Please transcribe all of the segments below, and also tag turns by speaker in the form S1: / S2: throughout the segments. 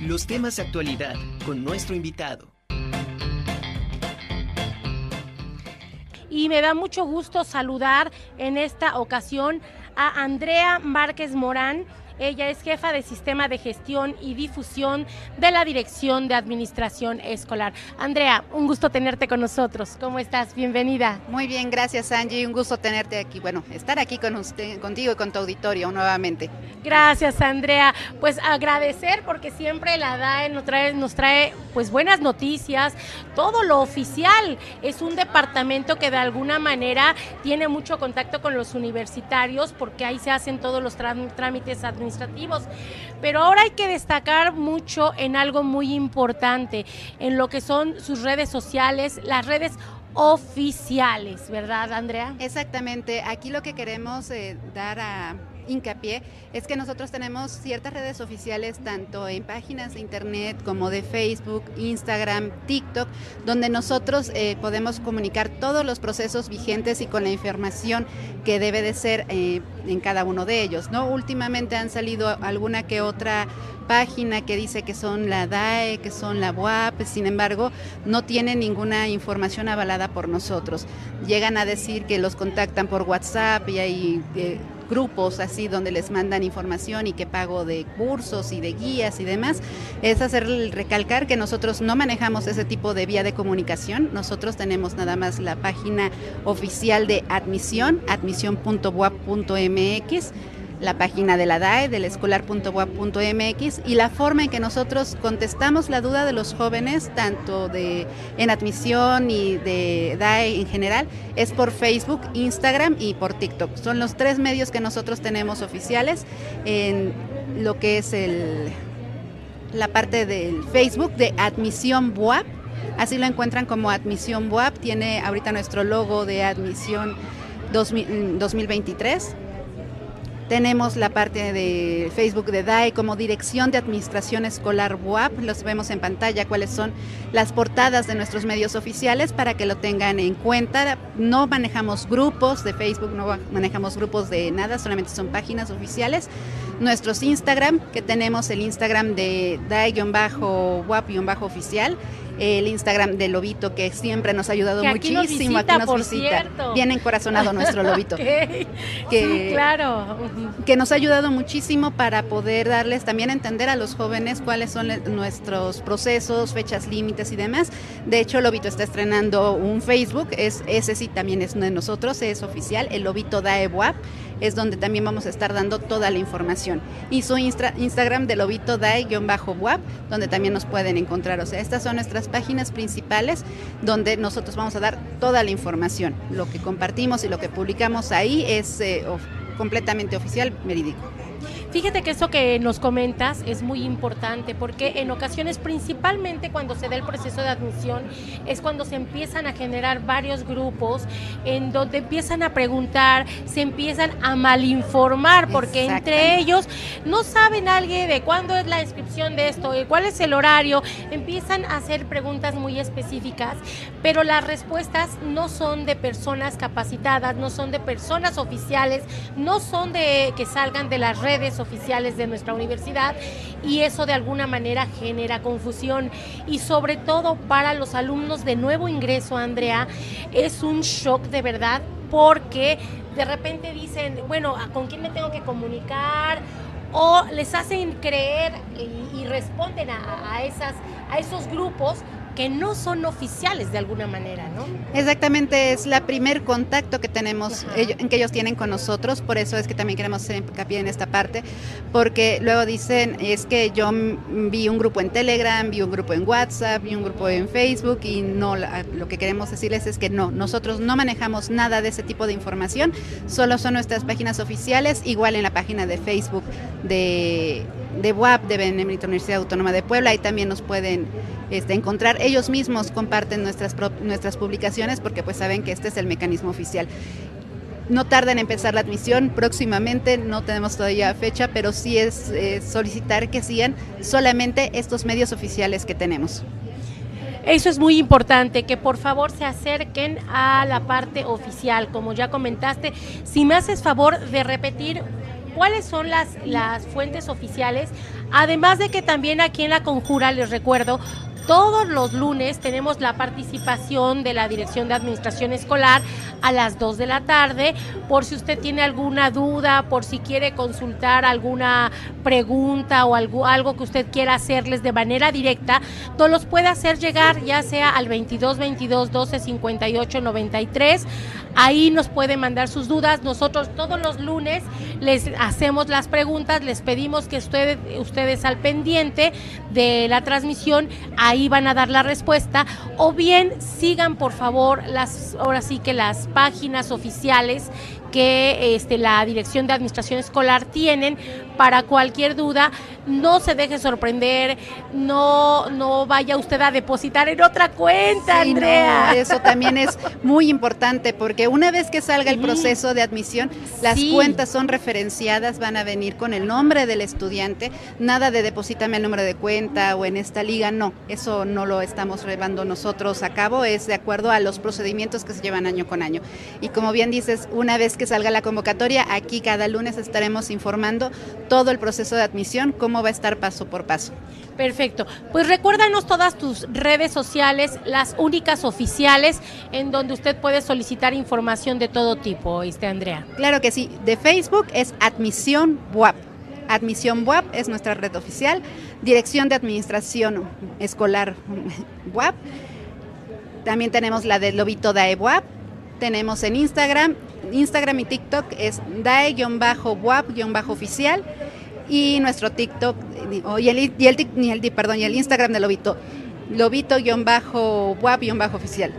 S1: Los temas de actualidad con nuestro invitado.
S2: Y me da mucho gusto saludar en esta ocasión a Andrea Márquez Morán. Ella es jefa de Sistema de Gestión y Difusión de la Dirección de Administración Escolar. Andrea, un gusto tenerte con nosotros. ¿Cómo estás? Bienvenida.
S3: Muy bien, gracias Angie. Un gusto tenerte aquí. Bueno, estar aquí con usted, contigo y con tu auditorio nuevamente.
S2: Gracias, Andrea. Pues agradecer porque siempre la DAE nos trae, nos trae pues buenas noticias, todo lo oficial. Es un departamento que de alguna manera tiene mucho contacto con los universitarios porque ahí se hacen todos los trámites administrativos administrativos. Pero ahora hay que destacar mucho en algo muy importante, en lo que son sus redes sociales, las redes oficiales, ¿verdad, Andrea?
S3: Exactamente. Aquí lo que queremos eh, dar a hincapié es que nosotros tenemos ciertas redes oficiales tanto en páginas de internet como de Facebook, Instagram, TikTok, donde nosotros eh, podemos comunicar todos los procesos vigentes y con la información que debe de ser eh, en cada uno de ellos. ¿no? Últimamente han salido alguna que otra página que dice que son la DAE, que son la UAP, sin embargo, no tienen ninguna información avalada por nosotros. Llegan a decir que los contactan por WhatsApp y hay grupos así donde les mandan información y que pago de cursos y de guías y demás. Es hacer recalcar que nosotros no manejamos ese tipo de vía de comunicación. Nosotros tenemos nada más la página oficial de admisión, admisión.wap.mx la página de la DAE, del escolar.wap.mx y la forma en que nosotros contestamos la duda de los jóvenes, tanto de en admisión y de DAE en general, es por Facebook, Instagram y por TikTok. Son los tres medios que nosotros tenemos oficiales en lo que es el, la parte del Facebook de Admisión WAP. Así lo encuentran como Admisión WAP. Tiene ahorita nuestro logo de Admisión 2023 tenemos la parte de Facebook de DAE como Dirección de Administración Escolar WAP. Los vemos en pantalla cuáles son las portadas de nuestros medios oficiales para que lo tengan en cuenta. No manejamos grupos de Facebook, no manejamos grupos de nada, solamente son páginas oficiales. Nuestros Instagram, que tenemos el Instagram de DAE-WAP-oficial el Instagram de Lobito, que siempre nos ha ayudado muchísimo.
S2: aquí nos visita.
S3: Bien encorazonado nuestro Lobito.
S2: que, sí, claro.
S3: Que nos ha ayudado muchísimo para poder darles también a entender a los jóvenes cuáles son nuestros procesos, fechas límites y demás. De hecho, Lobito está estrenando un Facebook, es, ese sí también es uno de nosotros, es oficial, el Lobito Daewap es donde también vamos a estar dando toda la información. Y su Instagram de Lobito Dai-WAP, donde también nos pueden encontrar. O sea, estas son nuestras páginas principales donde nosotros vamos a dar toda la información. Lo que compartimos y lo que publicamos ahí es eh, completamente oficial, verídico.
S2: Fíjate que eso que nos comentas es muy importante porque en ocasiones, principalmente cuando se da el proceso de admisión, es cuando se empiezan a generar varios grupos en donde empiezan a preguntar, se empiezan a malinformar porque entre ellos no saben alguien de cuándo es la inscripción de esto, cuál es el horario, empiezan a hacer preguntas muy específicas, pero las respuestas no son de personas capacitadas, no son de personas oficiales, no son de que salgan de las redes oficiales de nuestra universidad y eso de alguna manera genera confusión y sobre todo para los alumnos de nuevo ingreso, Andrea, es un shock de verdad porque de repente dicen, bueno, ¿con quién me tengo que comunicar? O les hacen creer y, responden a, esas, a esos grupos que no son oficiales de alguna manera, ¿no?
S3: Exactamente, es la primer contacto que tenemos, en que ellos tienen con nosotros, por eso es que también queremos hacer hincapié en esta parte, porque luego dicen, es que yo vi un grupo en Telegram, vi un grupo en WhatsApp, vi un grupo en Facebook y no, lo que queremos decirles es que no, nosotros no manejamos nada de ese tipo de información, solo son nuestras páginas oficiales, igual en la página de Facebook de, de WAP, de Benemérita Universidad Autónoma de Puebla, ahí también nos pueden este, encontrar ellos mismos comparten nuestras, nuestras publicaciones porque pues saben que este es el mecanismo oficial. No tarda en empezar la admisión próximamente, no tenemos todavía fecha, pero sí es solicitar que sigan solamente estos medios oficiales que tenemos.
S2: Eso es muy importante, que por favor se acerquen a la parte oficial, como ya comentaste. Si me haces favor de repetir cuáles son las, las fuentes oficiales, además de que también aquí en la conjura, les recuerdo, todos los lunes tenemos la participación de la Dirección de Administración Escolar a las 2 de la tarde, por si usted tiene alguna duda, por si quiere consultar alguna pregunta o algo, algo que usted quiera hacerles de manera directa, todos los puede hacer llegar ya sea al 22 22 12 58 93. Ahí nos puede mandar sus dudas. Nosotros todos los lunes les hacemos las preguntas, les pedimos que ustedes, ustedes al pendiente de la transmisión, ahí van a dar la respuesta. O bien sigan por favor las, ahora sí que las páginas oficiales que este, la Dirección de Administración Escolar tienen para cualquier duda. No se deje sorprender, no, no vaya usted a depositar en otra cuenta, Andrea.
S3: eso también es muy importante porque una vez que salga el proceso de admisión, las cuentas son referenciadas, van a venir con el nombre del estudiante, nada de deposítame el número de cuenta o en esta liga, no, eso no lo estamos llevando nosotros a cabo, es de acuerdo a los procedimientos que se llevan año con año. Y como bien dices, una vez que salga la convocatoria, aquí cada lunes estaremos informando todo el proceso de admisión, cómo va a estar paso por paso.
S2: Perfecto. Pues recuérdanos todas tus redes sociales, las únicas oficiales, en donde usted puede solicitar información de todo tipo, ¿este Andrea?
S3: Claro que sí. De Facebook es Admisión WAP. Admisión WAP es nuestra red oficial. Dirección de Administración Escolar WAP. También tenemos la de Lobito DAE WAP tenemos en Instagram, Instagram y TikTok es dae-wap-oficial y nuestro TikTok y el, y el, perdón, y el Instagram de Lobito, lobito-wap-oficial.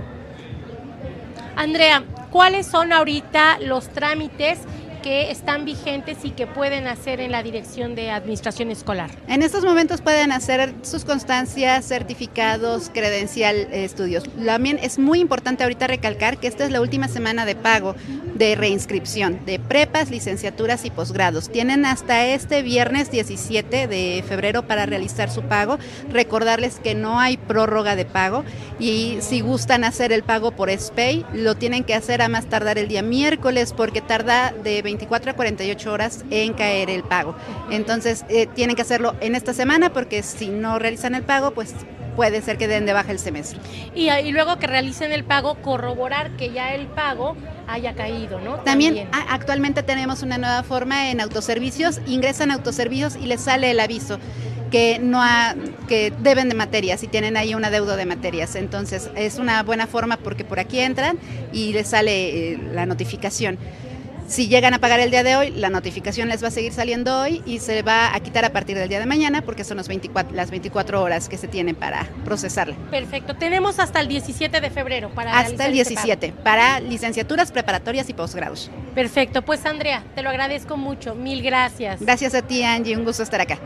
S2: Andrea, ¿cuáles son ahorita los trámites que están vigentes y que pueden hacer en la Dirección de Administración Escolar?
S3: En estos momentos pueden hacer sus constancias, certificados, credencial, eh, estudios. También es muy importante ahorita recalcar que esta es la última semana de pago de reinscripción de prepas, licenciaturas y posgrados. Tienen hasta este viernes 17 de febrero para realizar su pago. Recordarles que no hay prórroga de pago y si gustan hacer el pago por SPAY, lo tienen que hacer a más tardar el día miércoles porque tarda de 24 a 48 horas en caer el pago. Entonces, eh, tienen que hacerlo en esta semana porque si no realizan el pago, pues puede ser que den de baja el semestre.
S2: Y, y, luego que realicen el pago, corroborar que ya el pago haya caído, ¿no?
S3: También, actualmente tenemos una nueva forma en autoservicios, ingresan a autoservicios y les sale el aviso que no que deben de materias y tienen ahí una deuda de materias. Entonces, es una buena forma porque por aquí entran y les sale eh, la notificación. Si llegan a pagar el día de hoy, la notificación les va a seguir saliendo hoy y se va a quitar a partir del día de mañana porque son las 24 horas que se tienen para procesarla.
S2: Perfecto. Tenemos hasta el 17 de febrero para
S3: Hasta el 17 este para licenciaturas preparatorias y posgrados.
S2: Perfecto. Pues Andrea, te lo agradezco mucho. Mil gracias.
S3: Gracias a ti, Angie. Un gusto estar acá.